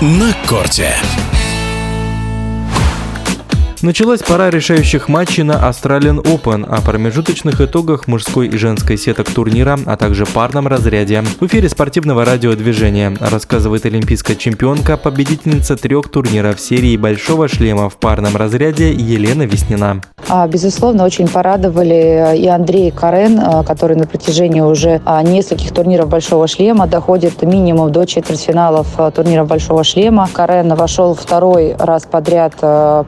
на корте. Началась пора решающих матчей на Australian Open, о промежуточных итогах мужской и женской сеток турнира, а также парном разряде. В эфире спортивного радиодвижения рассказывает олимпийская чемпионка, победительница трех турниров серии «Большого шлема» в парном разряде Елена Веснина. А, безусловно, очень порадовали и Андрей Карен, а, который на протяжении уже а, нескольких турниров «Большого шлема» доходит минимум до четвертьфиналов турнира «Большого шлема». Карен вошел второй раз подряд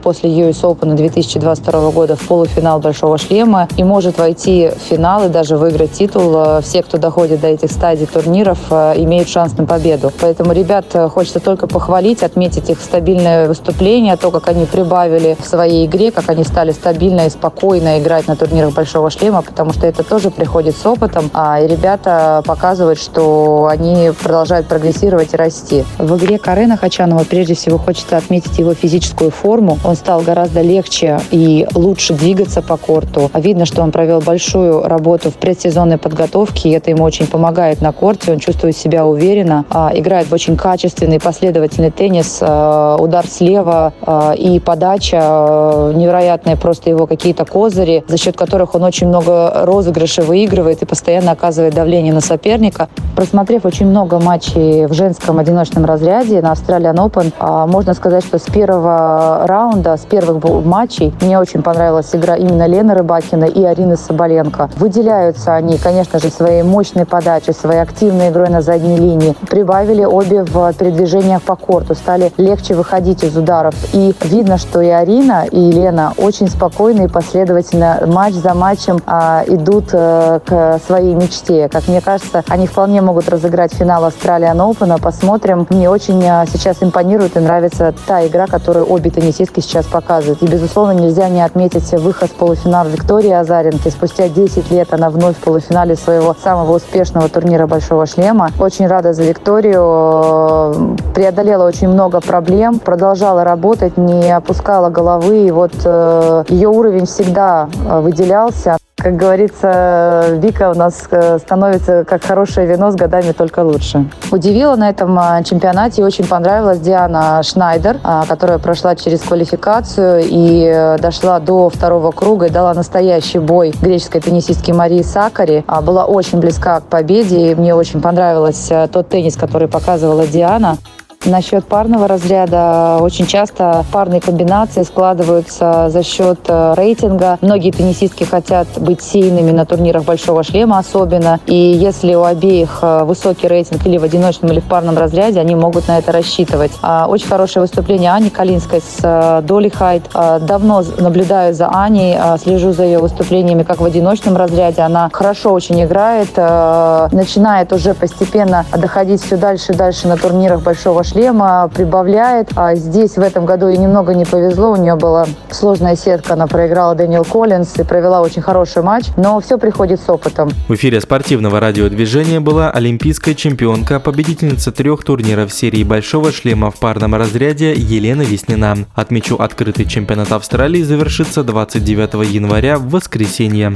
после US Open 2022 года в полуфинал Большого шлема и может войти в финал и даже выиграть титул. Э, все, кто доходит до этих стадий турниров, э, имеют шанс на победу. Поэтому ребят э, хочется только похвалить, отметить их стабильное выступление, то, как они прибавили в своей игре, как они стали стабильно и спокойно играть на турнирах Большого шлема, потому что это тоже приходит с опытом, а и ребята показывают, что они продолжают прогрессировать и расти. В игре Карена Хачанова прежде всего хочется отметить его физическую форму. Он стал гораздо легче и лучше двигаться по корту. Видно, что он провел большую работу в предсезонной подготовке, и это ему очень помогает на корте. Он чувствует себя уверенно, а, играет в очень качественный, последовательный теннис, а, удар слева а, и подача невероятные просто его какие-то козыри, за счет которых он очень много розыгрышей выигрывает и постоянно оказывает давление на соперника. Просмотрев очень много матчей в женском одиночном разряде на Australian Open, можно сказать, что с первого раунда, с первых матчей. Мне очень понравилась игра именно Лены Рыбакина и Арины Соболенко. Выделяются они, конечно же, своей мощной подачей, своей активной игрой на задней линии. Прибавили обе в передвижениях по корту, стали легче выходить из ударов. И видно, что и Арина, и Лена очень спокойно и последовательно матч за матчем а, идут а, к своей мечте. Как мне кажется, они вполне могут разыграть финал Australian Open. Посмотрим. Мне очень а, сейчас импонирует и нравится та игра, которую обе теннисистки сейчас показывают. И, безусловно, нельзя не отметить выход в полуфинал Виктории Азаренко. Спустя 10 лет она вновь в полуфинале своего самого успешного турнира «Большого шлема». Очень рада за Викторию. Преодолела очень много проблем, продолжала работать, не опускала головы. И вот э, ее уровень всегда э, выделялся. Как говорится, Вика у нас э, становится как хорошее вино с годами только лучше. Удивила на этом а, чемпионате и очень понравилась Диана Шнайдер, которая прошла через квалификацию и э, дошла до второго круга и дала настоящий бой греческой теннисистке Марии Сакари. А, была очень близка к победе и мне очень понравился тот теннис, который показывала Диана. Насчет парного разряда очень часто парные комбинации складываются за счет э, рейтинга. Многие теннисистки хотят быть сильными на турнирах большого шлема особенно. И если у обеих э, высокий рейтинг или в одиночном, или в парном разряде, они могут на это рассчитывать. А, очень хорошее выступление Ани Калинской с э, Доли Хайт. А, давно наблюдаю за Аней, а, слежу за ее выступлениями как в одиночном разряде. Она хорошо очень играет, начинает уже постепенно доходить все дальше и дальше на турнирах большого шлема шлема прибавляет. А здесь в этом году ей немного не повезло. У нее была сложная сетка. Она проиграла Дэниел Коллинс и провела очень хороший матч. Но все приходит с опытом. В эфире спортивного радиодвижения была олимпийская чемпионка, победительница трех турниров серии «Большого шлема» в парном разряде Елена Веснина. Отмечу, открытый чемпионат Австралии завершится 29 января в воскресенье.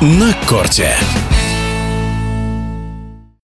На корте.